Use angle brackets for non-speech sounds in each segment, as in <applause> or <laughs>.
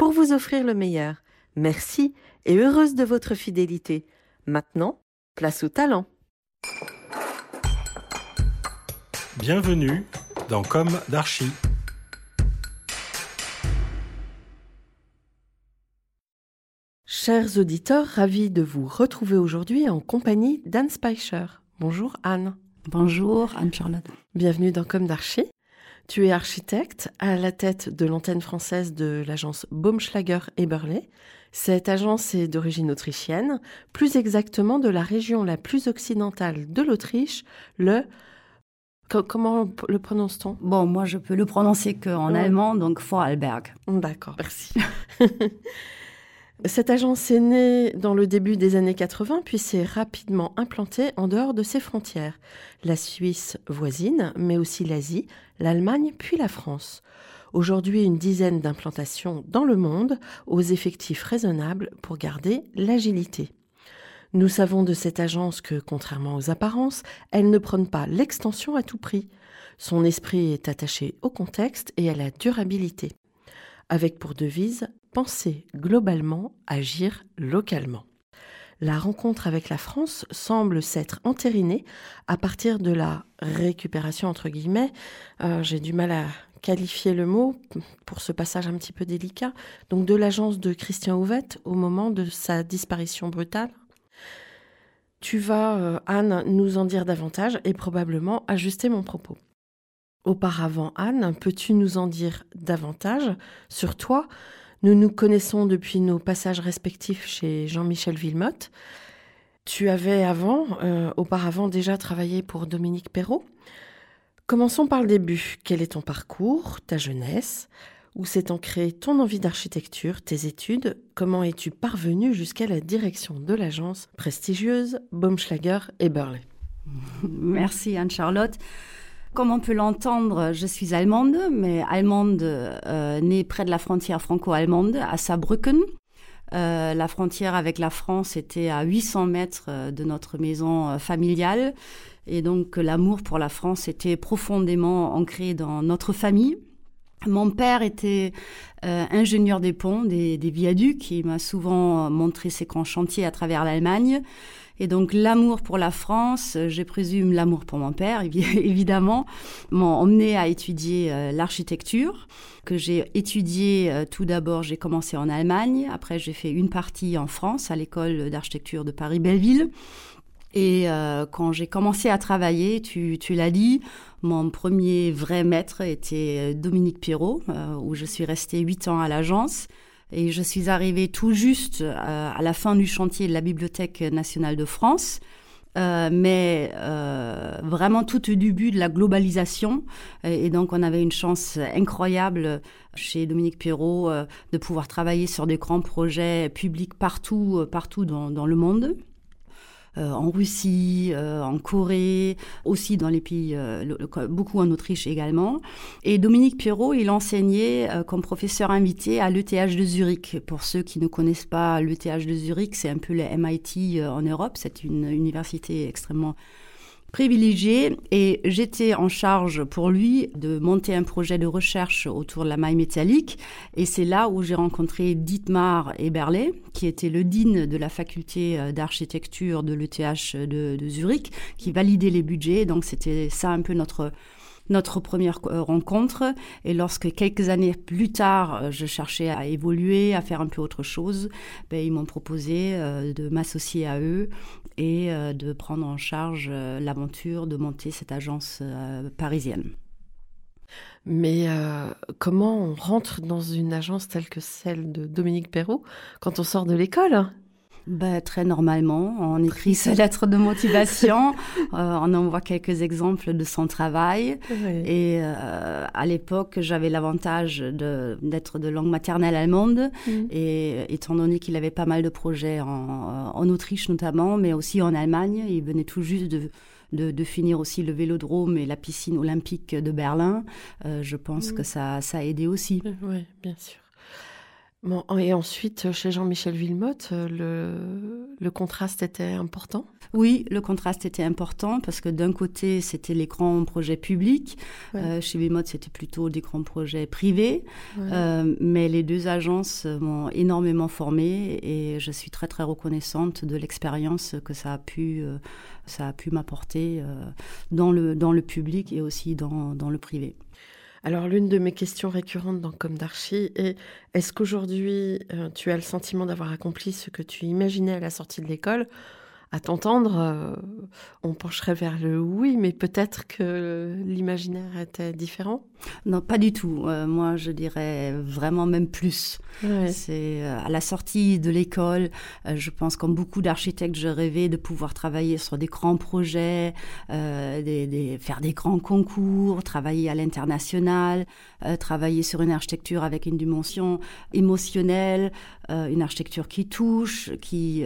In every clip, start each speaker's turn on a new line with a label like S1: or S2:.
S1: pour vous offrir le meilleur. Merci et heureuse de votre fidélité. Maintenant, place au talent.
S2: Bienvenue dans Comme d'Archie.
S1: Chers auditeurs, ravis de vous retrouver aujourd'hui en compagnie d'Anne Speicher. Bonjour Anne.
S3: Bonjour Anne-Charlotte.
S1: Bienvenue dans Comme d'Archie. Tu es architecte à la tête de l'antenne française de l'agence Baumschlager Eberle. Cette agence est d'origine autrichienne, plus exactement de la région la plus occidentale de l'Autriche, le Comment le prononce-t-on?
S3: Bon, moi je peux le prononcer qu'en allemand, donc Vorarlberg.
S1: D'accord, merci. <laughs> Cette agence est née dans le début des années 80, puis s'est rapidement implantée en dehors de ses frontières, la Suisse voisine, mais aussi l'Asie, l'Allemagne, puis la France. Aujourd'hui, une dizaine d'implantations dans le monde, aux effectifs raisonnables pour garder l'agilité. Nous savons de cette agence que, contrairement aux apparences, elle ne prône pas l'extension à tout prix. Son esprit est attaché au contexte et à la durabilité, avec pour devise penser globalement, agir localement. La rencontre avec la France semble s'être entérinée à partir de la récupération, entre guillemets, euh, j'ai du mal à qualifier le mot pour ce passage un petit peu délicat, donc de l'agence de Christian Houvette au moment de sa disparition brutale. Tu vas, euh, Anne, nous en dire davantage et probablement ajuster mon propos. Auparavant, Anne, peux-tu nous en dire davantage sur toi? Nous nous connaissons depuis nos passages respectifs chez Jean-Michel Villemotte. Tu avais avant, euh, auparavant déjà travaillé pour Dominique Perrault. Commençons par le début. Quel est ton parcours, ta jeunesse? Où s'est ancrée ton envie d'architecture, tes études? Comment es-tu parvenu jusqu'à la direction de l'agence prestigieuse Baumschlager et Burley?
S3: Merci Anne-Charlotte. Comme on peut l'entendre, je suis allemande, mais allemande euh, née près de la frontière franco-allemande, à Saarbrücken. Euh, la frontière avec la France était à 800 mètres euh, de notre maison euh, familiale. Et donc l'amour pour la France était profondément ancré dans notre famille. Mon père était ingénieur des ponts, des, des viaducs. Il m'a souvent montré ses grands chantiers à travers l'Allemagne. Et donc l'amour pour la France, euh, je présume l'amour pour mon père, <laughs> évidemment, m'ont emmené à étudier euh, l'architecture, que j'ai étudié euh, tout d'abord, j'ai commencé en Allemagne, après j'ai fait une partie en France, à l'école d'architecture de Paris-Belleville. Et quand j'ai commencé à travailler, tu, l'as dit, mon premier vrai maître était Dominique Pirot, où je suis restée huit ans à l'agence. Et je suis arrivée tout juste euh, à la fin du chantier de la Bibliothèque nationale de France. Euh, mais euh, vraiment tout au début de la globalisation. Et, donc, on avait une chance incroyable chez Dominique Perrault euh, de pouvoir travailler sur des grands projets publics partout, euh, partout dans, dans le monde. Euh, en Russie, euh, en Corée, aussi dans les pays, euh, beaucoup en Autriche également. Et Dominique Pierrot, il enseignait comme professeur invité à l'ETH de Zurich. Pour ceux qui ne connaissent pas l'ETH de Zurich, c'est un peu le MIT en Europe. C'est une université extrêmement privilégié et j'étais en charge pour lui de monter un projet de recherche autour de la maille métallique. Et c'est là où j'ai rencontré Dietmar Eberle qui était le dean de la faculté euh, d'architecture de l'ETH de, de Zurich qui validait les budgets. Donc c'était ça un peu notre notre première rencontre. Et lorsque quelques années plus tard, je cherchais à évoluer, à faire un peu autre chose, ben, ils m'ont proposé de m'associer à eux et de prendre en charge l'aventure de monter cette agence parisienne.
S1: Mais euh, comment on rentre dans une agence telle que celle de Dominique Perrault quand on sort de l'école
S3: bah, très normalement, on écrit sa lettre de motivation, <laughs> euh, on envoie quelques exemples de son travail. Et euh, à l'époque, j'avais l'avantage d'être de, langue maternelle allemande. Mm. Et étant donné qu'il avait pas mal de projets en, en Autriche notamment, mais aussi en Allemagne, il venait tout juste de de, finir aussi le vélodrome et la piscine olympique de Berlin, euh, je pense que ça, ça a aidé aussi.
S1: Oui, bien sûr. Bon, et ensuite, chez Jean-Michel Villemotte, euh, le, le contraste était important?
S3: Oui, le contraste était important parce que d'un côté, c'était les grands projets publics. Euh, chez Villemotte, c'était plutôt des grands projets privés. Euh, mais les deux agences m'ont énormément formée et je suis très, très reconnaissante de l'expérience que ça a pu, ça a pu m'apporter dans, le, dans le public et aussi dans, dans le privé.
S1: Alors l'une de mes questions récurrentes dans Comme d'Archie est est-ce qu'aujourd'hui euh, tu as le sentiment d'avoir accompli ce que tu imaginais à la sortie de l'école à t'entendre, euh, on pencherait vers le oui, mais peut-être que l'imaginaire était différent
S3: Non, pas du tout. Euh, moi, je dirais vraiment même plus. C'est euh, à la sortie de l'école, je pense comme beaucoup d'architectes, je rêvais de pouvoir travailler sur des grands projets, des, faire des grands concours, travailler à l'international, travailler sur une architecture avec une dimension émotionnelle, une architecture qui touche, qui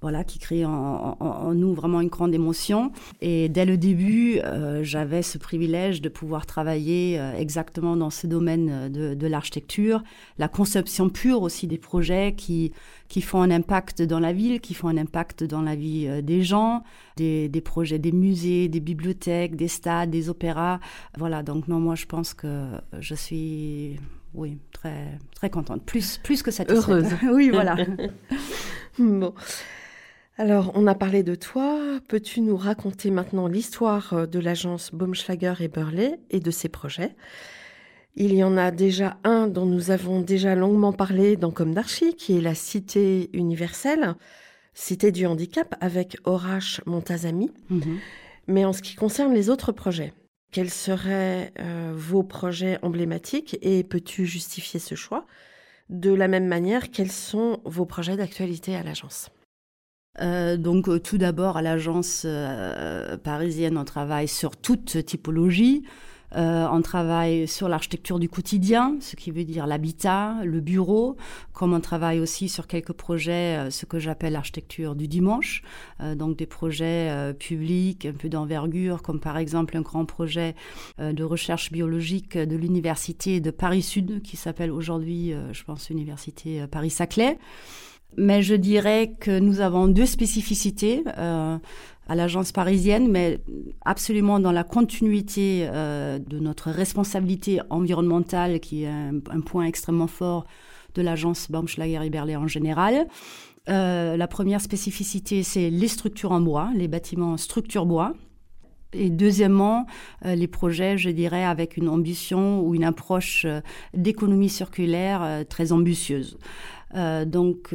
S3: voilà, qui crée en, nous vraiment une grande émotion. Et dès le début, euh, j'avais ce privilège de pouvoir travailler euh, exactement dans ce domaine de, l'architecture, la conception pure aussi des projets qui, qui font un impact dans la ville, qui font un impact dans la vie euh, des gens, des, des, projets des musées, des bibliothèques, des stades, des opéras. Voilà, donc non, moi je pense que je suis oui, très, très contente. Plus, plus que satisfaite.
S1: Heureuse. <laughs>
S3: oui, voilà. <laughs> <laughs>
S1: bon. Alors, on a parlé de toi. Peux-tu nous raconter maintenant l'histoire euh, de l'agence Baumschlager et Burley et de ses projets? Il y en a déjà un dont nous avons déjà longuement parlé dans Comme d'Archie, qui est la Cité universelle, Cité du handicap, avec Horace Montazami. Mhm. Mais en ce qui concerne les autres projets, quels seraient euh, vos projets emblématiques et peux-tu justifier ce choix? De la même manière, quels sont vos projets d'actualité à l'agence?
S3: Euh, donc euh, tout d'abord à l'agence euh, parisienne, on travaille sur toute typologie. on travaille sur l'architecture du quotidien, ce qui veut dire l'habitat, le bureau, comme on travaille aussi sur quelques projets, ce que j'appelle l'architecture du dimanche, donc des projets publics un peu d'envergure, comme par exemple un grand projet de recherche biologique de l'université de Paris Sud, qui s'appelle aujourd'hui, je pense, Université Paris-Saclay. Mais je dirais que nous avons deux spécificités euh, à l'agence parisienne, mais absolument dans la continuité euh, de notre responsabilité environnementale, qui est un, point extrêmement fort de l'agence Baumschlager et Berlay en général. Euh, la première spécificité, c'est les structures en bois, les bâtiments structure bois. Et deuxièmement, les projets, je dirais, avec une ambition ou une approche d'économie circulaire très ambitieuse. Donc,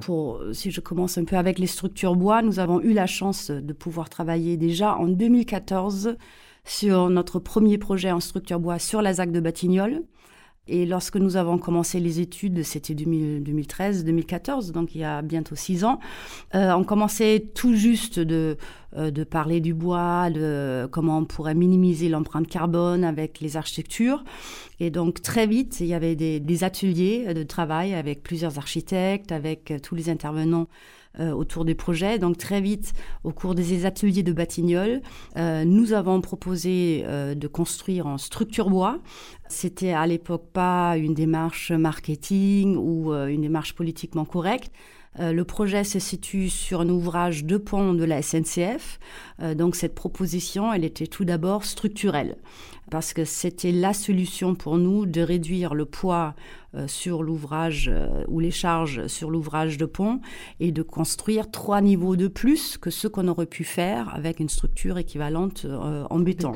S3: pour, si je commence un peu avec les structures bois, nous avons eu la chance de pouvoir travailler déjà en 2014 sur notre premier projet en structure bois sur la ZAC de Batignolles. Et lorsque nous avons commencé les études, c'était 2013-2014, donc il y a bientôt six ans, euh, on commençait tout juste de, euh, de parler du bois, de comment on pourrait minimiser l'empreinte carbone avec les architectures. Et donc très vite, il y avait des, ateliers de travail avec plusieurs architectes, avec tous les intervenants euh, autour des projets. Donc très vite, au cours des ateliers de Batignolles, euh, nous avons proposé euh, de construire en structure bois. C'était à l'époque pas une démarche marketing ou une démarche politiquement correcte. Le projet se situe sur un ouvrage de pont de la SNCF. donc cette proposition, elle était tout d'abord structurelle parce que c'était la solution pour nous de réduire le poids euh, sur l'ouvrage euh, ou les charges sur l'ouvrage de pont et de construire trois niveaux de plus que ce qu'on aurait pu faire avec une structure équivalente euh, en béton.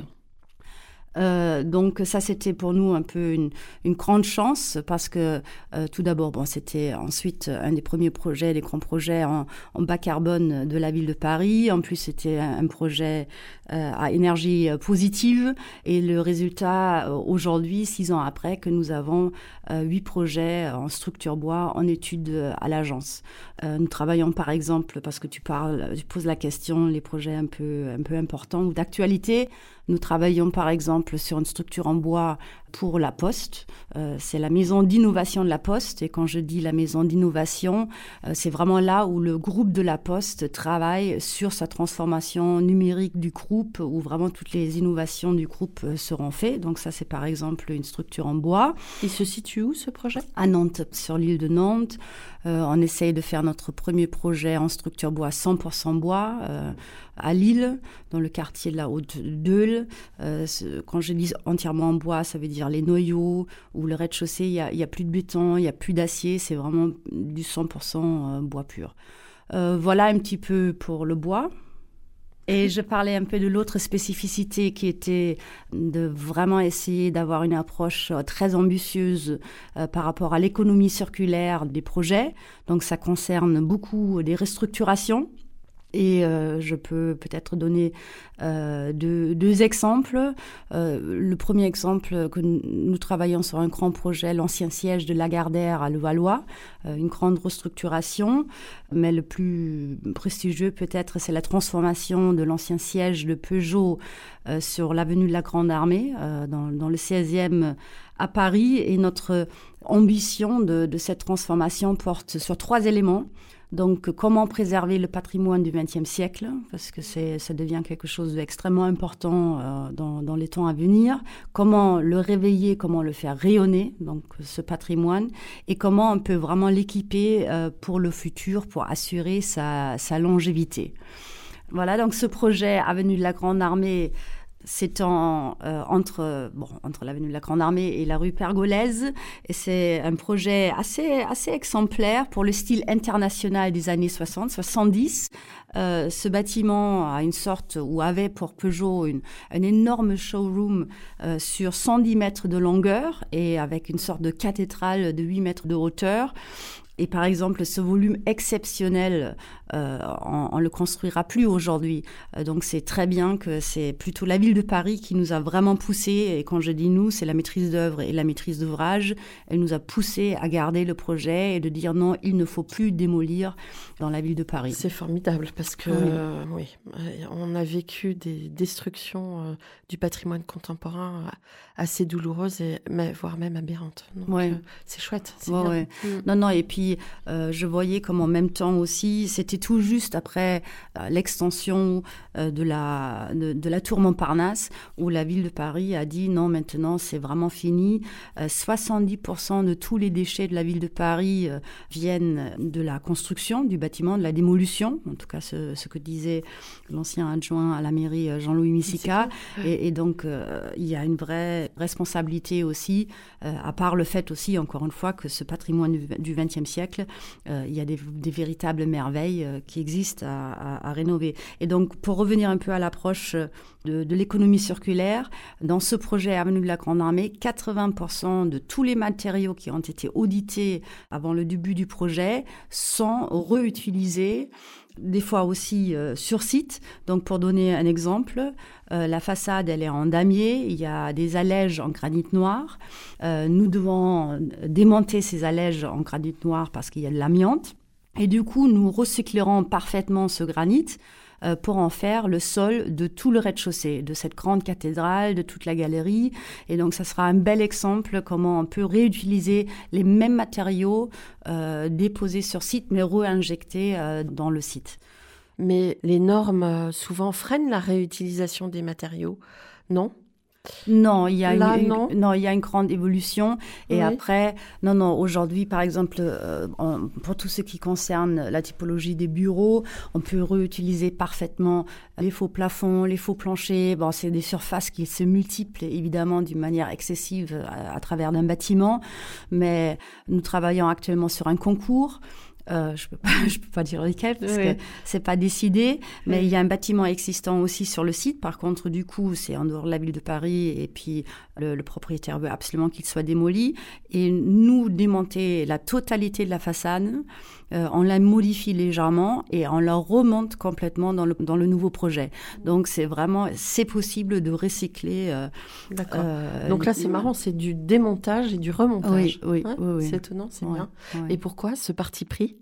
S3: Euh, donc ça c'était pour nous un peu une, grande chance parce que euh, tout d'abord bon c'était ensuite un des premiers projets des grands projets en, bas carbone de la ville de Paris. En plus c'était un, projet euh, à énergie positive. Et le résultat aujourd'hui six ans après que nous avons huit projets en structure bois en étude à l'agence. Nous travaillons par exemple parce que tu tu poses la question les projets un peu un peu importants ou d'actualité nous travaillons par exemple sur une structure en bois pour la Poste. Euh, c'est la maison d'innovation de la Poste. Et quand je dis la maison d'innovation, euh, c'est vraiment là où le groupe de la Poste travaille sur sa transformation numérique du groupe, où vraiment toutes les innovations du groupe euh, seront faites. Donc ça, c'est par exemple une structure en bois.
S1: Il se situe où ce projet?
S3: À Nantes, sur l'île de Nantes. on essaye de faire notre premier projet en structure bois 100% bois à Lille, dans le quartier de la Haute-Deule. Euh, quand je dis entièrement en bois, ça veut dire les noyaux ou le rez-de-chaussée, il n'y a, plus de béton, il n'y a plus d'acier, c'est vraiment du 100% euh, bois pur. Euh, voilà un petit peu pour le bois. Et je parlais un peu de l'autre spécificité qui était de vraiment essayer d'avoir une approche très ambitieuse par rapport à l'économie circulaire des projets. Donc ça concerne beaucoup des restructurations et euh, je peux peut-être donner euh, deux, exemples. Euh, le premier exemple que nous, travaillons sur un grand projet, l'ancien siège de Lagardère à Levallois, euh, une grande restructuration, mais le plus prestigieux peut-être c'est la transformation de l'ancien siège de Peugeot euh, sur l'avenue de la Grande Armée, euh, dans, dans, le 16e à Paris. Et notre ambition de, de cette transformation porte sur trois éléments. Donc, comment préserver le patrimoine du XXe siècle, parce que ça devient quelque chose d'extrêmement important euh, dans, dans, les temps à venir. Comment le réveiller, comment le faire rayonner, donc ce patrimoine, et comment on peut vraiment l'équiper euh, pour le futur, pour assurer sa, sa longévité. Voilà, donc ce projet Avenue de la Grande Armée c'est en, euh, entre, bon, entre l'avenue de la Grande Armée et la rue Pergolèse. Et c'est un projet assez, assez exemplaire pour le style international des années 60, 70. Euh, ce bâtiment a une sorte, ou avait pour Peugeot une, un énorme showroom euh, sur 110 mètres de longueur et avec une sorte de cathédrale de 8 mètres de hauteur. Et par exemple, ce volume exceptionnel, euh, on, on, le construira plus aujourd'hui. Euh, donc c'est très bien que c'est plutôt la ville de Paris qui nous a vraiment poussé. Et quand je dis nous, c'est la maîtrise d'œuvre et la maîtrise d'ouvrage. Elle nous a poussé à garder le projet et de dire non, il ne faut plus démolir dans la ville de Paris.
S1: C'est formidable parce que oui. Euh, oui. on a vécu des destructions euh, du patrimoine contemporain assez douloureuses et voire même aberrantes. Donc
S3: ouais.
S1: c'est chouette.
S3: Ouais, ouais. Mm. Non, non. Et puis euh, je voyais comme en même temps aussi, c'était tout juste après euh, l'extension euh, de, la, de, de, la tour Montparnasse, où la ville de Paris a dit non, maintenant c'est vraiment fini. 70% de tous les déchets de la ville de Paris viennent de la construction du bâtiment, de la démolution, en tout cas ce, ce que disait l'ancien adjoint à la mairie Jean-Louis Missica. Et, et, donc il y a une vraie responsabilité aussi, à part le fait aussi, encore une fois, que ce patrimoine du XXe siècle euh, il y a des, véritables merveilles euh, qui existent à, rénover. Et donc, pour revenir un peu à l'approche de, de l'économie circulaire, dans ce projet Avenue de la Grande Armée, 80% de tous les matériaux qui ont été audités avant le début du projet sont réutilisés des fois aussi euh, sur site. Donc pour donner un exemple, euh, la façade elle est en damier, il y a des allèges en granit noir. Euh, nous devons démonter ces allèges en granit noir parce qu'il y a de l'amiante. Et du coup, nous recyclerons parfaitement ce granit euh, pour en faire le sol de tout le rez-de-chaussée, de cette grande cathédrale, de toute la galerie. Et donc, ça sera un bel exemple comment on peut réutiliser les mêmes matériaux euh, déposés sur site, mais réinjectés euh, dans le site.
S1: Mais les normes euh, souvent freinent la réutilisation des matériaux, non?
S3: Non, il y a Là, une, non. non, il y a une grande évolution. Et oui. après, non, non, aujourd'hui, par exemple, euh, on, pour tout ce qui concerne la typologie des bureaux, on peut réutiliser parfaitement les faux plafonds, les faux planchers. Bon, c'est des surfaces qui se multiplient évidemment d'une manière excessive à, à travers d'un bâtiment. Mais nous travaillons actuellement sur un concours Euh, je peux pas, <laughs> je peux pas dire lequel parce que c'est pas décidé, mais il y a un bâtiment existant aussi sur le site. Par contre, du coup, c'est en dehors de la ville de Paris et puis le, le propriétaire veut absolument qu'il soit démoli et nous démonter la totalité de la façade euh, on la modifie légèrement et on la remonte complètement dans le, dans le nouveau projet. Donc c'est vraiment, c'est possible de recycler. Euh,
S1: D'accord. Euh, Donc là c'est marrant, c'est du démontage et du remontage.
S3: Oui, oui, oui,
S1: C'est étonnant, c'est bien. Et pourquoi ce parti pris?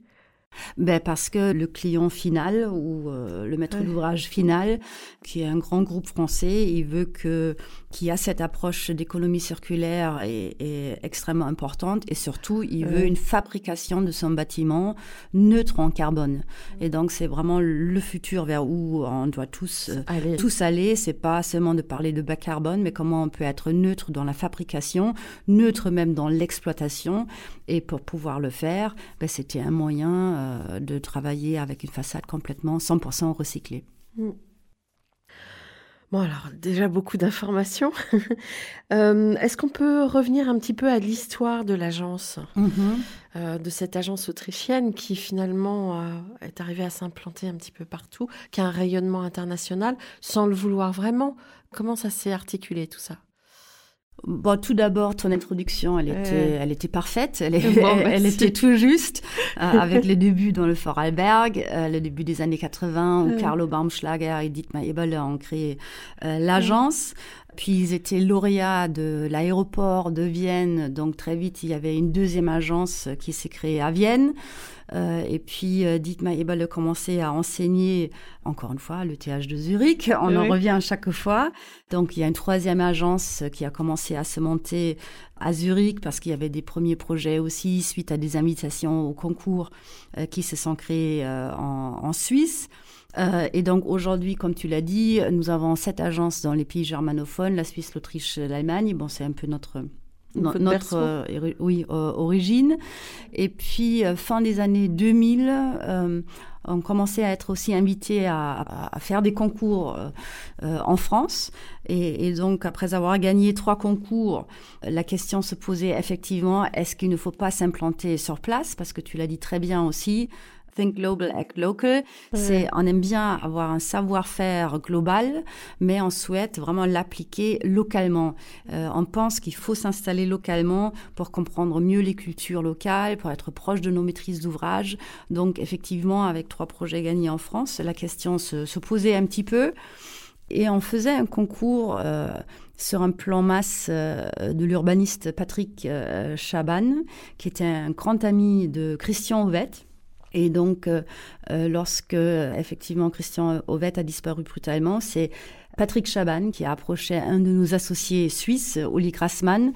S3: Ben parce que le client final ou euh, le maître d'ouvrage final, qui est un grand groupe français, il veut que qui a cette approche d'économie circulaire est, est, extrêmement importante et surtout il veut une fabrication de son bâtiment neutre en carbone. Et donc c'est vraiment le futur vers où on doit tous euh, aller. tous aller. C'est pas seulement de parler de bas carbone, mais comment on peut être neutre dans la fabrication, neutre même dans l'exploitation. Et pour pouvoir le faire, ben, c'était un moyen euh, de travailler avec une façade complètement 100% recyclée. Mm.
S1: Bon, alors déjà beaucoup d'informations. <laughs> euh, Est-ce qu'on peut revenir un petit peu à l'histoire de l'agence, mm-hmm. euh, de cette agence autrichienne qui finalement euh, est arrivée à s'implanter un petit peu partout, qui a un rayonnement international sans le vouloir vraiment? Comment ça s'est articulé tout ça?
S3: Bon, tout d'abord, ton introduction, elle était, elle était parfaite, elle, <laughs> elle, était tout juste, euh, avec les débuts dans le Fort Alberg, euh, le début des années 80, où Carlo Baumschlager et Dietmar Eberle ont créé euh, l'agence. Puis ils étaient lauréats de l'aéroport de Vienne, donc très vite il y avait une deuxième agence qui s'est créée à Vienne. Euh, et puis euh, Dietmar Eberle commençait à enseigner, encore une fois, le TH de Zurich. <laughs> On en revient à chaque fois. Donc il y a une troisième agence qui a commencé à se monter à Zurich parce qu'il y avait des premiers projets aussi suite à des invitations au concours euh, qui se sont créés euh, en, en, Suisse. Euh, et donc aujourd'hui, comme tu l'as dit, nous avons sept agences dans les pays germanophones, la Suisse, l'Autriche, l'Allemagne. Bon, c'est un peu notre notre euh, oui, euh, origine. Et puis, euh, fin des années 2000, on commençait à être aussi invité à, à, faire des concours en France. Et, et, donc, après avoir gagné trois concours, la question se posait effectivement, est-ce qu'il ne faut pas s'implanter sur place? Parce que tu l'as dit très bien aussi, Think Global, Act Local. C'est, on aime bien avoir un savoir-faire global, mais on souhaite vraiment l'appliquer localement. Euh, on pense qu'il faut s'installer localement pour comprendre mieux les cultures locales, pour être proche de nos maîtrises d'ouvrage. Donc, effectivement, avec trois projets gagnés en France, la question se, se posait un petit peu. Et on faisait un concours euh, sur un plan masse euh, de l'urbaniste Patrick euh, Chaban, qui était un grand ami de Christian Ovette. Et donc, euh, euh, lorsque effectivement Christian Ovette a disparu brutalement, c'est Patrick Chaban qui a approché un de nos associés suisses, Oli Grassmann,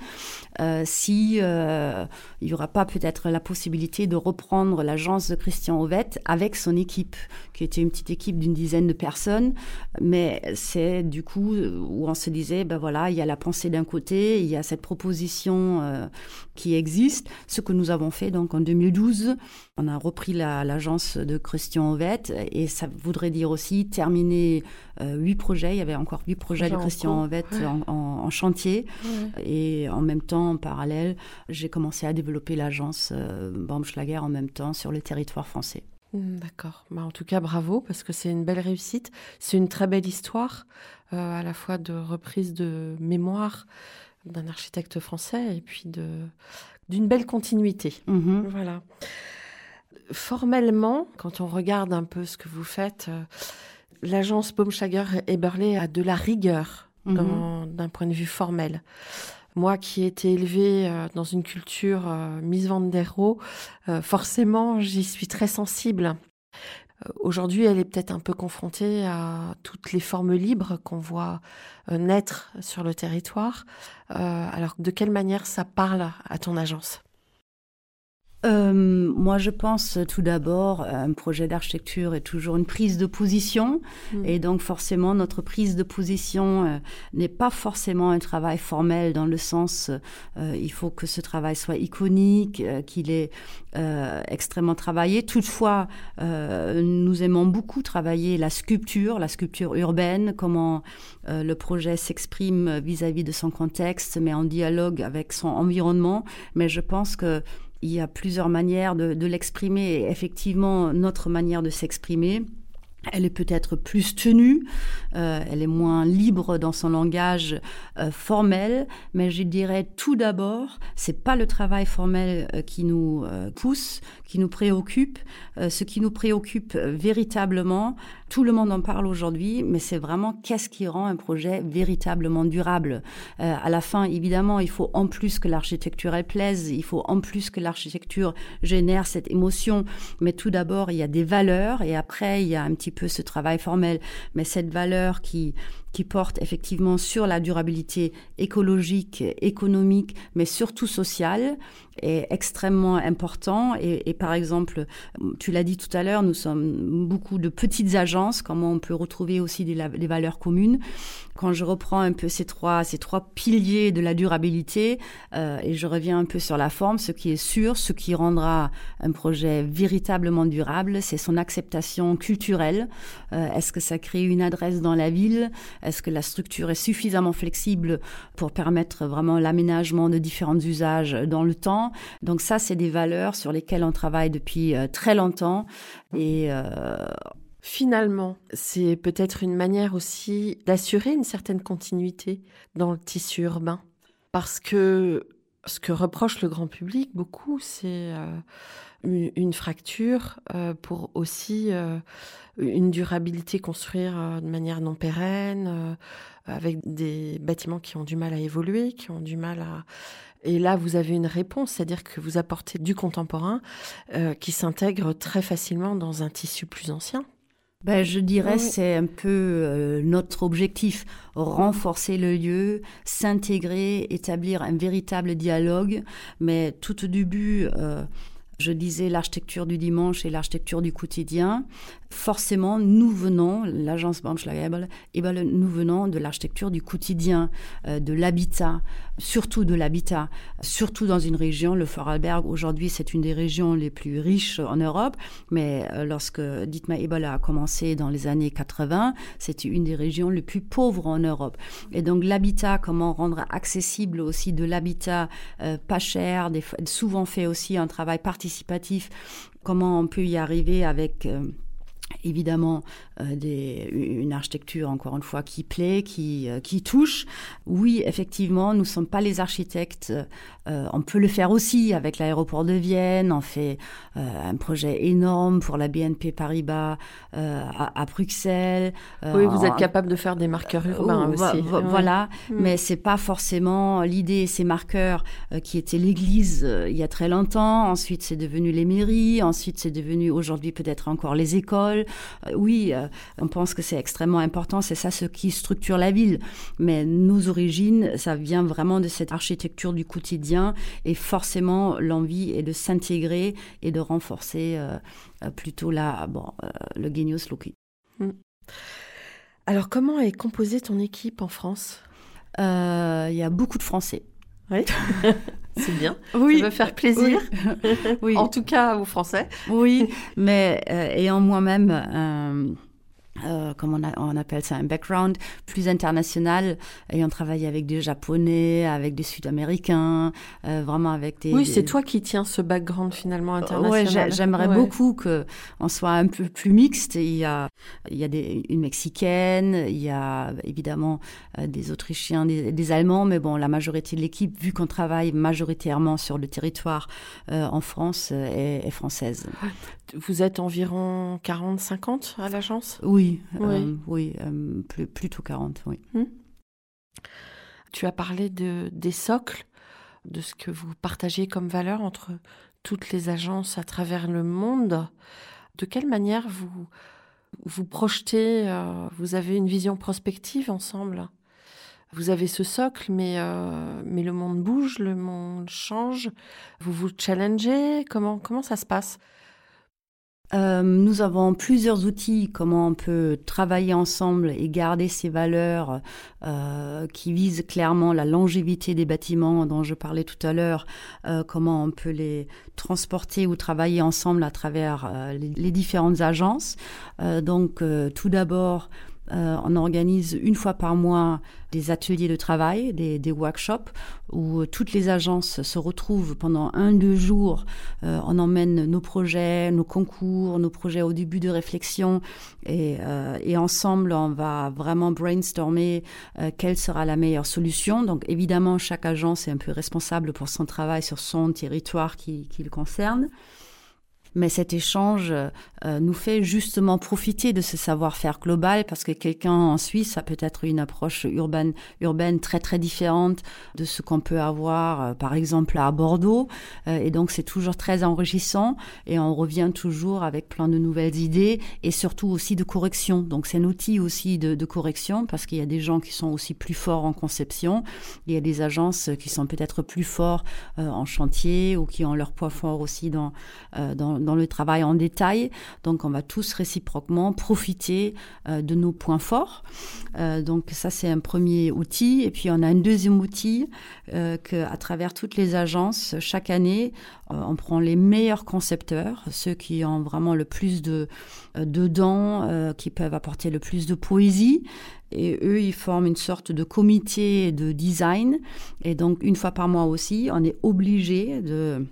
S3: euh, si euh, il y aura pas peut-être la possibilité de reprendre l'agence de Christian Ovette avec son équipe, qui était une petite équipe d'une dizaine de personnes, mais c'est du coup où on se disait, ben voilà, il y a la pensée d'un côté, il y a cette proposition euh, qui existe, ce que nous avons fait donc en 2012, on a repris l'agence de Christian Ovette et ça voudrait dire aussi terminer euh, huit projets, il y avait encore huit projets de Christian Ovette en, en, en, chantier. Ouais. et en même temps en parallèle, j'ai commencé à développer l'agence euh, Baumschlager en même temps sur le territoire français.
S1: Hmm, d'accord. Bah, en tout cas, bravo, parce que c'est une belle réussite. C'est une très belle histoire, euh, à la fois de reprise de mémoire d'un architecte français et puis de d'une belle continuité. Mm -hmm. Voilà. Formellement, quand on regarde un peu ce que vous faites, euh, l'agence Baumschlager Eberle a de la rigueur mm -hmm. d'un point de vue formel. Moi qui ai été élevée euh, dans une culture euh, Miss Van euh, forcément j'y suis très sensible. Aujourd'hui, elle est peut-être un peu confrontée à toutes les formes libres qu'on voit naître sur le territoire. alors, de quelle manière ça parle à ton agence?
S3: Euh, moi, je pense tout d'abord, un projet d'architecture est toujours une prise de position, mmh. et donc forcément, notre prise de position euh, n'est pas forcément un travail formel dans le sens, euh, il faut que ce travail soit iconique, euh, qu'il est euh, extrêmement travaillé. Toutefois, euh, nous aimons beaucoup travailler la sculpture, la sculpture urbaine, comment le projet s'exprime vis-à-vis de son contexte, mais en dialogue avec son environnement. Mais je pense que il y a plusieurs manières de, l'exprimer et effectivement notre manière de s'exprimer elle est peut-être plus tenue, euh, elle est moins libre dans son langage euh, formel, mais je dirais tout d'abord, c'est pas le travail formel euh, qui nous pousse, qui nous préoccupe. Ce qui nous préoccupe véritablement, tout le monde en parle aujourd'hui, mais c'est vraiment qu'est-ce qui rend un projet véritablement durable. à la fin, évidemment, il faut en plus que l'architecture elle plaise, il faut en plus que l'architecture génère cette émotion, mais tout d'abord, il y a des valeurs et après, il y a un petit peu ce travail formel, mais cette valeur qui qui porte effectivement sur la durabilité écologique, économique, mais surtout sociale, est extrêmement important. Et, par exemple, tu l'as dit tout à l'heure, nous sommes beaucoup de petites agences, comment on peut retrouver aussi des valeurs communes? Quand je reprends un peu ces trois, ces trois piliers de la durabilité, euh, et je reviens un peu sur la forme, ce qui est sûr, ce qui rendra un projet véritablement durable, c'est son acceptation culturelle. Euh, Est-ce que ça crée une adresse dans la ville? Est-ce que la structure est suffisamment flexible pour permettre vraiment l'aménagement de différents usages dans le temps? Donc ça, c'est des valeurs sur lesquelles on travaille depuis euh, très longtemps. Et euh,
S1: Finalement, c'est peut-être une manière aussi d'assurer une certaine continuité dans le tissu urbain. Parce que ce que reproche le grand public beaucoup, c'est euh, une, fracture euh, pour aussi euh, une durabilité construire de manière non pérenne, avec des bâtiments qui ont du mal à évoluer, qui ont du mal à... Et là, vous avez une réponse, c'est-à-dire que vous apportez du contemporain qui s'intègre très facilement dans un tissu plus ancien.
S3: Ben, je dirais oui. c'est un peu euh, notre objectif, renforcer le lieu, s'intégrer, établir un véritable dialogue, mais tout au début, euh, je disais l'architecture du dimanche et l'architecture du quotidien forcément, nous venons, l'agence Baumschlagebel, et ben, nous venons de l'architecture du quotidien, euh, de l'habitat, surtout de l'habitat, surtout dans une région, le Vorarlberg, aujourd'hui, c'est une des régions les plus riches en Europe, mais euh, lorsque Dietmar Ebel a commencé dans les années 80, c'était une des régions les plus pauvres en Europe. Et donc, l'habitat, comment rendre accessible aussi de l'habitat euh, pas cher, souvent fait aussi un travail participatif, comment on peut y arriver avec évidemment euh, des, une architecture, encore une fois, qui plaît, qui, euh, qui touche. Oui, effectivement, nous ne sommes pas les architectes. Euh, on peut le faire aussi avec l'aéroport de Vienne. On fait euh, un projet énorme pour la BNP Paribas euh, à, à, Bruxelles.
S1: oui, vous êtes capable de faire des marqueurs urbains aussi.
S3: Voilà, oui. mais c'est pas forcément l'idée. Ces marqueurs qui étaient l'église il y a très longtemps. Ensuite, c'est devenu les mairies. Ensuite, c'est devenu aujourd'hui peut-être encore les écoles. Oui, on pense que c'est extrêmement important, c'est ça ce qui structure la ville. Mais nos origines, ça vient vraiment de cette architecture du quotidien et forcément l'envie est de s'intégrer et de renforcer euh, plutôt la, bon, euh, le genius loci.
S1: Mm. Alors comment est composée ton équipe en France?
S3: Euh, Il y a beaucoup de Français.
S1: Oui. <laughs> C'est bien. Oui. Ça veut faire plaisir. Oui. <laughs> oui. En tout cas aux Français.
S3: Oui, mais euh, ayant moi-même un euh, comme on, a, on, appelle ça un background plus international ayant travaillé avec des japonais avec des sud-américains euh, vraiment avec des
S1: oui c'est toi qui tiens ce background finalement international.
S3: ouais, j'aimerais ouais. beaucoup que on soit un peu plus mixte. Il y a il y a des, une mexicaine il y a évidemment euh, des autrichiens des, des, allemands mais bon la majorité de l'équipe vu qu'on travaille majoritairement sur le territoire euh, en France est, est française.
S1: Vous êtes environ 40 50 à l'agence?
S3: Oui oui, euh, oui euh, plus, plutôt 40, oui.
S1: Hum. Tu as parlé de, des socles, de ce que vous partagez comme valeur entre toutes les agences à travers le monde. De quelle manière vous vous projetez, euh, vous avez une vision prospective ensemble? Vous avez ce socle, mais, euh, mais le monde bouge, le monde change. Vous vous challengez? Comment, comment ça se passe?
S3: Euh, nous avons plusieurs outils, comment on peut travailler ensemble et garder ces valeurs euh, qui visent clairement la longévité des bâtiments dont je parlais tout à l'heure, euh, comment on peut les transporter ou travailler ensemble à travers euh, les, les, différentes agences. Euh, donc tout d'abord, Euh, on organise une fois par mois des ateliers de travail, des, des workshops où toutes les agences se retrouvent pendant un, deux jours. Euh, on emmène nos projets, nos concours, nos projets au début de réflexion et, euh, et ensemble, on va vraiment brainstormer euh, quelle sera la meilleure solution. Donc évidemment, chaque agence est un peu responsable pour son travail sur son territoire qui, qui le concerne mais cet échange euh, nous fait justement profiter de ce savoir-faire global parce que quelqu'un en Suisse a peut-être une approche urbaine, urbaine très très différente de ce qu'on peut avoir euh, par exemple à Bordeaux. Euh, et donc c'est toujours très enrichissant et on revient toujours avec plein de nouvelles idées et surtout aussi de correction. Donc c'est un outil aussi de, de correction parce qu'il y a des gens qui sont aussi plus forts en conception. Il y a des agences qui sont peut-être plus forts en chantier ou qui ont leur poids fort aussi dans, dans dans le travail en détail. Donc, on va tous réciproquement profiter euh, de nos points forts. Euh, donc, ça, c'est un premier outil. Et puis, on a un deuxième outil euh, que, à travers toutes les agences, chaque année, euh, on prend les meilleurs concepteurs, ceux qui ont vraiment le plus de dedans, qui peuvent apporter le plus de poésie, et eux, ils forment une sorte de comité de design. Et donc, une fois par mois aussi, on est obligé de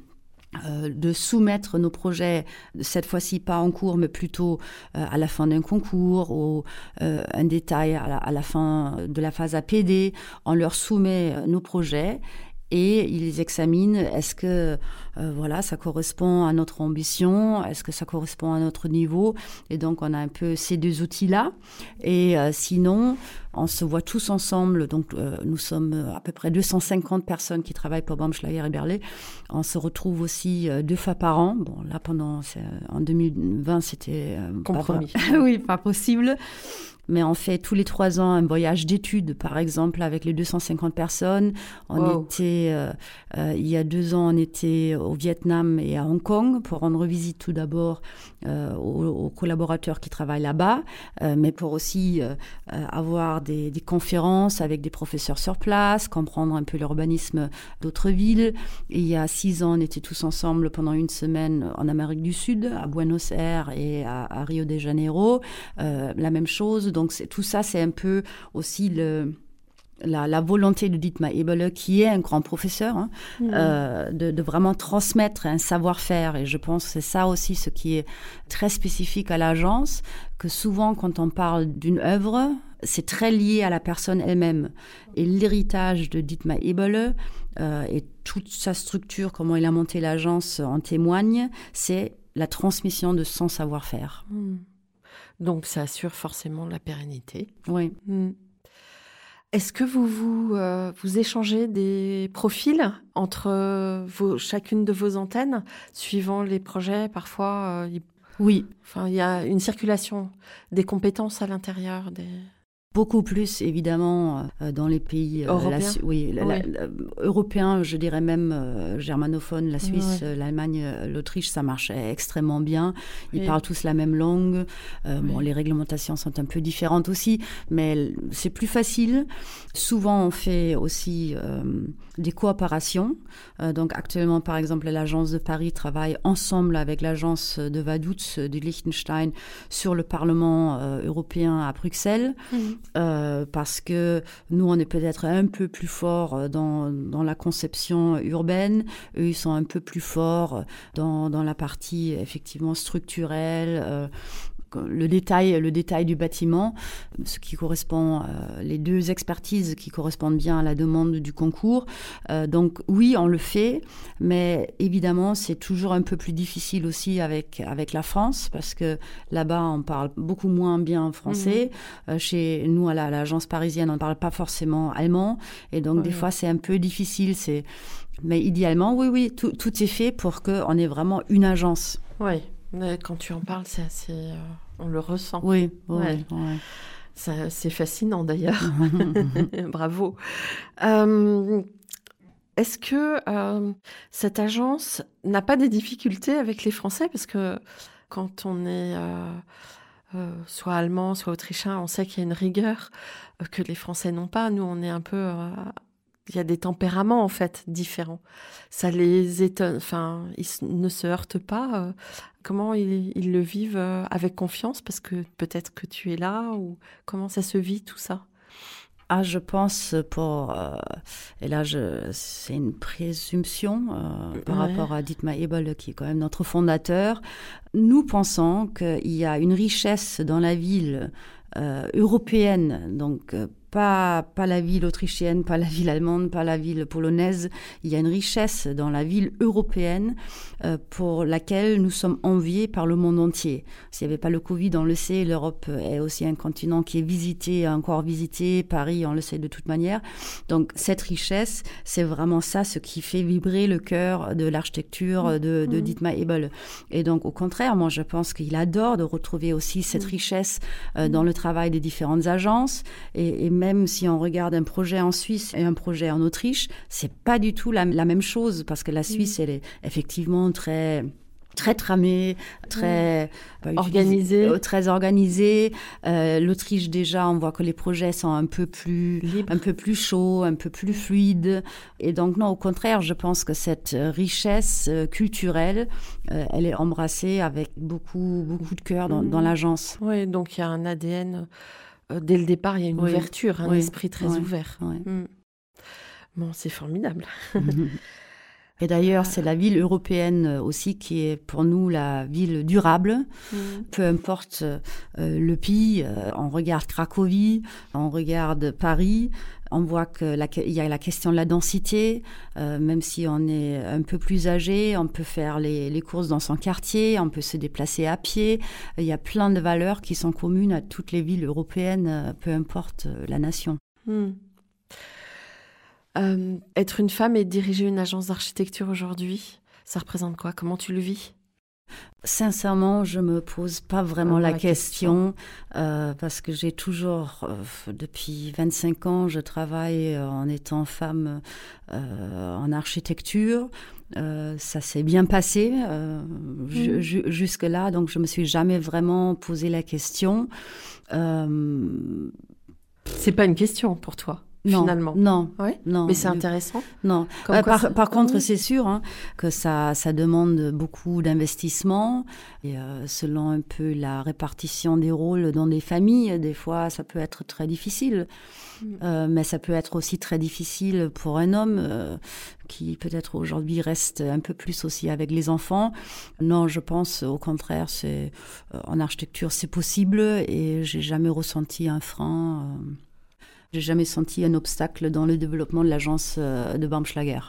S3: euh, de soumettre nos projets, cette fois-ci pas en cours, mais plutôt euh, à la fin d'un concours ou euh, un détail à la, à la, fin de la phase APD. On leur soumet nos projets et ils examinent est-ce que euh, voilà ça correspond à notre ambition, est-ce que ça correspond à notre niveau. Et donc on a un peu ces deux outils là et euh, sinon on se voit tous ensemble. Donc euh, nous sommes à peu près 250 personnes qui travaillent pour Baumschlager et Berlay on se retrouve aussi deux fois par an. Bon là pendant en 2020 c'était
S1: compromis
S3: pas, <laughs> oui pas possible mais on fait tous les trois ans un voyage d'études, par exemple, avec les 250 personnes. On wow. était, euh, euh, il y a deux ans, on était au Vietnam et à Hong Kong pour rendre visite tout d'abord euh, aux, aux, collaborateurs qui travaillent là-bas, mais pour aussi avoir des, des, conférences avec des professeurs sur place, comprendre un peu l'urbanisme d'autres villes. Et il y a six ans, on était tous ensemble pendant une semaine en Amérique du Sud, à Buenos Aires et à, à Rio de Janeiro. la même chose. Donc tout ça, c'est un peu aussi le, la, la, volonté de Dietmar Eberle, qui est un grand professeur, hein, mmh. euh, de, de, vraiment transmettre un savoir-faire. Et je pense que c'est ça aussi ce qui est très spécifique à l'agence, que souvent quand on parle d'une œuvre, c'est très lié à la personne elle-même. Et l'héritage de Dietmar Eberle euh, et toute sa structure, comment il a monté l'agence en témoigne, c'est la transmission de son savoir-faire.
S1: Mmh. Donc ça assure forcément la pérennité.
S3: Oui.
S1: Mmh. Est-ce que vous vous, euh, vous échangez des profils entre vos, chacune de vos antennes, suivant les projets? Parfois, euh,
S3: oui.
S1: Enfin, il y a une circulation des compétences à l'intérieur des.
S3: Beaucoup plus, évidemment, euh, dans les pays
S1: euh, européens.
S3: La, oui, la, oui. La, européens, je dirais même euh, germanophones, la Suisse, oui. l'Allemagne, l'Autriche, ça marche extrêmement bien. Ils oui. parlent tous la même langue. Euh, bon, les réglementations sont un peu différentes aussi, mais c'est plus facile. Souvent, on fait aussi euh, des coopérations. Euh, donc, actuellement, par exemple, l'agence de Paris travaille ensemble avec l'agence de Vaduz de Liechtenstein sur le Parlement européen à Bruxelles. Mmh euh, parce que nous, on est peut-être un peu plus fort dans, dans la conception urbaine, eux, ils sont un peu plus forts dans, dans la partie effectivement structurelle, euh, le détail, le détail du bâtiment, ce qui correspond, euh, les deux expertises qui correspondent bien à la demande du concours. Euh, donc oui, on le fait, mais évidemment, c'est toujours un peu plus difficile aussi avec, avec la France, parce que là-bas, on parle beaucoup moins bien français. Mmh. Euh, chez nous, à l'agence parisienne, on ne parle pas forcément allemand, et donc des fois, c'est un peu difficile. C'est mais idéalement, oui, oui, tout, tout est fait pour qu'on ait vraiment une agence.
S1: Oui. Quand tu en parles, c'est assez. Euh, on le ressent.
S3: Oui, ouais.
S1: C'est fascinant d'ailleurs. <laughs> <laughs> Bravo. Euh, Est-ce que euh, cette agence n'a pas des difficultés avec les Français? Parce que quand on est soit allemand, soit autrichien, on sait qu'il y a une rigueur que les Français n'ont pas. Nous, on est un peu il y a des tempéraments en fait différents. Ça les étonne, enfin, ils ne se heurtent pas. Euh, comment ils, ils, le vivent euh, avec confiance parce que peut-être que tu es là ou comment ça se vit tout ça?
S3: Ah, je pense pour euh, et là c'est une présomption par rapport à Dietmar Ebel qui est quand même notre fondateur. Nous pensons qu'il y a une richesse dans la ville européenne, donc pas, pas la ville autrichienne, pas la ville allemande, pas la ville polonaise. Il y a une richesse dans la ville européenne euh, pour laquelle nous sommes enviés par le monde entier. S'il n'y avait pas le Covid, on le sait, l'Europe est aussi un continent qui est visité, encore visité. Paris, on le sait de toute manière. Donc cette richesse, c'est vraiment ça ce qui fait vibrer le cœur de l'architecture de, de mmh. Dietmar Ebel. Et donc au contraire, moi je pense qu'il adore de retrouver aussi cette mmh. richesse euh, dans le travail des différentes agences et, et même si on regarde un projet en Suisse et un projet en Autriche, c'est pas du tout la, même chose parce que la Suisse, mm. elle est effectivement très très tramée, très
S1: mm. organisée,
S3: euh, très organisée. Euh, L'Autriche déjà, on voit que les projets sont un peu plus un peu plus chauds, un peu plus fluides. Et donc non, au contraire, je pense que cette richesse euh, culturelle, elle est embrassée avec beaucoup beaucoup de cœur dans, dans mm. l'agence.
S1: Oui, donc il y a un ADN dès le départ, il y a une ouverture, un esprit très ouvert. Mm. Bon, c'est formidable. <laughs> <laughs>
S3: Et d'ailleurs, c'est la ville européenne euh, aussi qui est pour nous la ville durable. Mm. Peu importe euh, le pays, on regarde Cracovie, on regarde Paris, on voit qu'il y a la question de la densité. même si on est un peu plus âgé, on peut faire les, les, courses dans son quartier, on peut se déplacer à pied. Il y a plein de valeurs qui sont communes à toutes les villes européennes, peu importe la nation. Hmm.
S1: Euh, être une femme et diriger une agence d'architecture aujourd'hui, ça représente quoi? Comment tu le vis?
S3: Sincèrement, je me pose pas vraiment la, question, euh, parce que j'ai toujours, euh, depuis 25 ans, je travaille en étant femme en architecture. ça s'est bien passé mmh. jusque là, donc je me suis jamais vraiment posé la question.
S1: C'est pas une question pour toi?
S3: Non,
S1: finalement.
S3: Non,
S1: non. Mais c'est intéressant.
S3: Non. Euh, par, contre, c'est sûr hein, que ça, ça demande beaucoup d'investissement. Et euh, selon un peu la répartition des rôles dans des familles, des fois, ça peut être très difficile. Mm. Euh, mais ça peut être aussi très difficile pour un homme qui peut-être aujourd'hui reste un peu plus aussi avec les enfants. Non, je pense au contraire, c'est en architecture, c'est possible et j'ai jamais ressenti un frein. J'ai jamais senti un obstacle dans le développement de l'agence euh, de Baumschlager.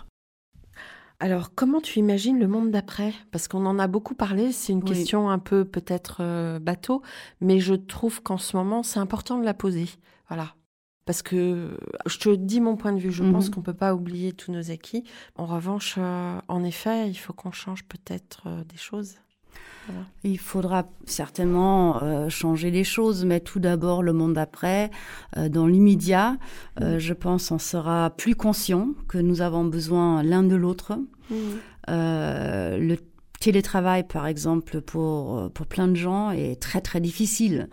S1: Alors, comment tu imagines le monde d'après? Parce qu'on en a beaucoup parlé, c'est une question un peu peut-être euh, bateau, mais je trouve qu'en ce moment, c'est important de la poser. Voilà. Parce que je te dis mon point de vue, je pense mhm. qu'on ne peut pas oublier tous nos acquis. En revanche, euh, en effet, il faut qu'on change peut-être des choses.
S3: Il faudra certainement euh, changer les choses, mais tout d'abord le monde d'après. Euh, dans l'immédiat, euh, mm. je pense on sera plus conscient que nous avons besoin l'un de l'autre. Mm. le télétravail, par exemple, pour, euh, pour plein de gens est très, très difficile.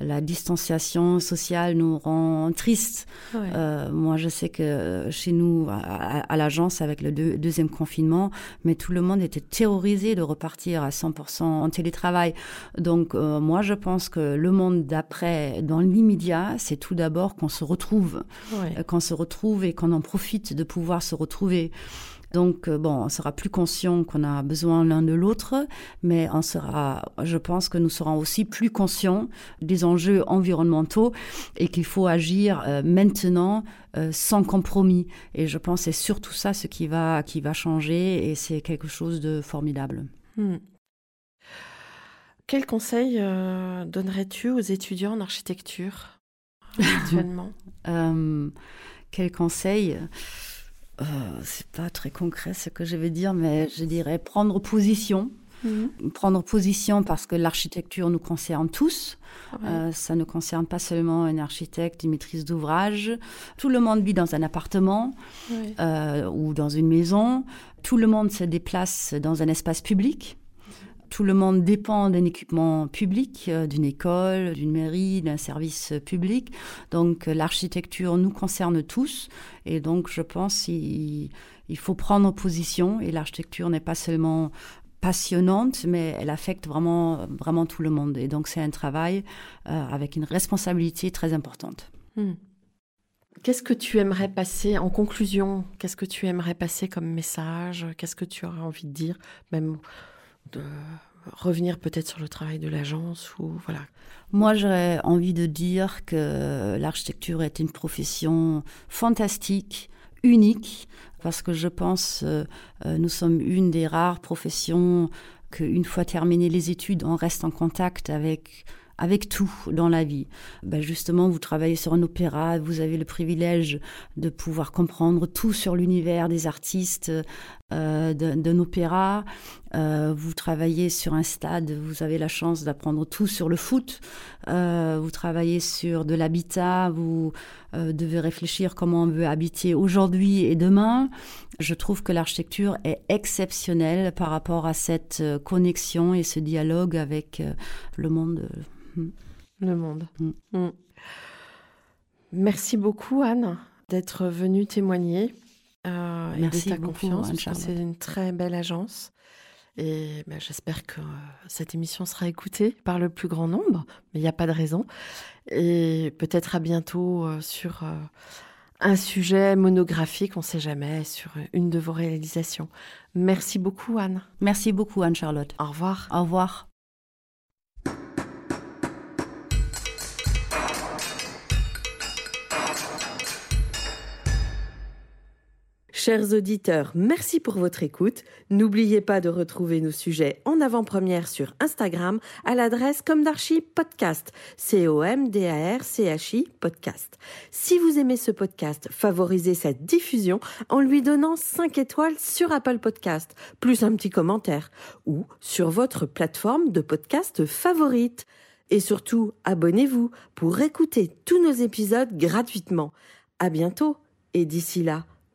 S3: La distanciation sociale nous rend tristes. Euh, moi, je sais que chez nous, à, l'agence, avec le deuxième confinement, mais tout le monde était terrorisé de repartir à 100% en télétravail. Donc, euh, moi, je pense que le monde d'après, dans l'immédiat, c'est tout d'abord qu'on se retrouve. Qu'on se retrouve et qu'on en profite de pouvoir se retrouver. Donc, euh, bon, on sera plus conscient qu'on a besoin l'un de l'autre, mais on sera, je pense que nous serons aussi plus conscients des enjeux environnementaux et qu'il faut agir euh, maintenant euh, sans compromis. Et je pense que c'est surtout ça ce qui va, qui va changer et c'est quelque chose de formidable. Hmm.
S1: Quel conseil donnerais-tu aux étudiants en architecture <laughs> actuellement?
S3: Quel conseil? Euh, c'est pas très concret ce que je vais dire, mais je dirais prendre position. Mhm. Prendre position parce que l'architecture nous concerne tous. Euh, ça ne concerne pas seulement un architecte, une maîtrise d'ouvrage. Tout le monde vit dans un appartement euh, ou dans une maison. Tout le monde se déplace dans un espace public tout le monde dépend d'un équipement public, euh, d'une école, d'une mairie, d'un service public. Donc l'architecture nous concerne tous et donc je pense qu'il il faut prendre position et l'architecture n'est pas seulement passionnante, mais elle affecte vraiment, vraiment tout le monde. Et donc c'est un travail euh, avec une responsabilité très importante. Hmm.
S1: Qu'est-ce que tu aimerais passer en conclusion Qu'est-ce que tu aimerais passer comme message? Qu'est-ce que tu aurais envie de dire? Même de revenir peut-être sur le travail de l'agence ou voilà.
S3: Moi, j'aurais envie de dire que l'architecture est une profession fantastique, unique, parce que je pense euh, euh, nous sommes une des rares professions qu'une fois terminées les études, on reste en contact avec avec tout dans la vie. Ben justement, vous travaillez sur un opéra, vous avez le privilège de pouvoir comprendre tout sur l'univers des artistes euh, d'un opéra. Euh, vous travaillez sur un stade, vous avez la chance d'apprendre tout sur le foot. Euh, vous travaillez sur de l'habitat, vous euh, devez réfléchir comment on veut habiter aujourd'hui et demain. Je trouve que l'architecture est exceptionnelle par rapport à cette euh, connexion et ce dialogue avec euh, le monde.
S1: Mm. Le monde. Mm. Mm. Merci beaucoup, Anne, d'être venue témoigner euh, et de ta confiance. C'est une très belle agence. Et ben, j'espère que cette émission sera écoutée par le plus grand nombre, mais il n'y a pas de raison. Et peut-être à bientôt euh, sur euh, un sujet monographique, on ne sait jamais, sur une de vos réalisations. Merci beaucoup, Anne.
S3: Merci beaucoup, Anne-Charlotte.
S1: Au revoir.
S3: Au revoir.
S1: Chers auditeurs, merci pour votre écoute. N'oubliez pas de retrouver nos sujets en avant-première sur Instagram à l'adresse comme podcast. C-O-M-D-A-R-C-H-I podcast. Si vous aimez ce podcast, favorisez sa diffusion en lui donnant 5 étoiles sur Apple Podcast, plus un petit commentaire, ou sur votre plateforme de podcast favorite. Et surtout, abonnez-vous pour écouter tous nos épisodes gratuitement. À bientôt et d'ici là,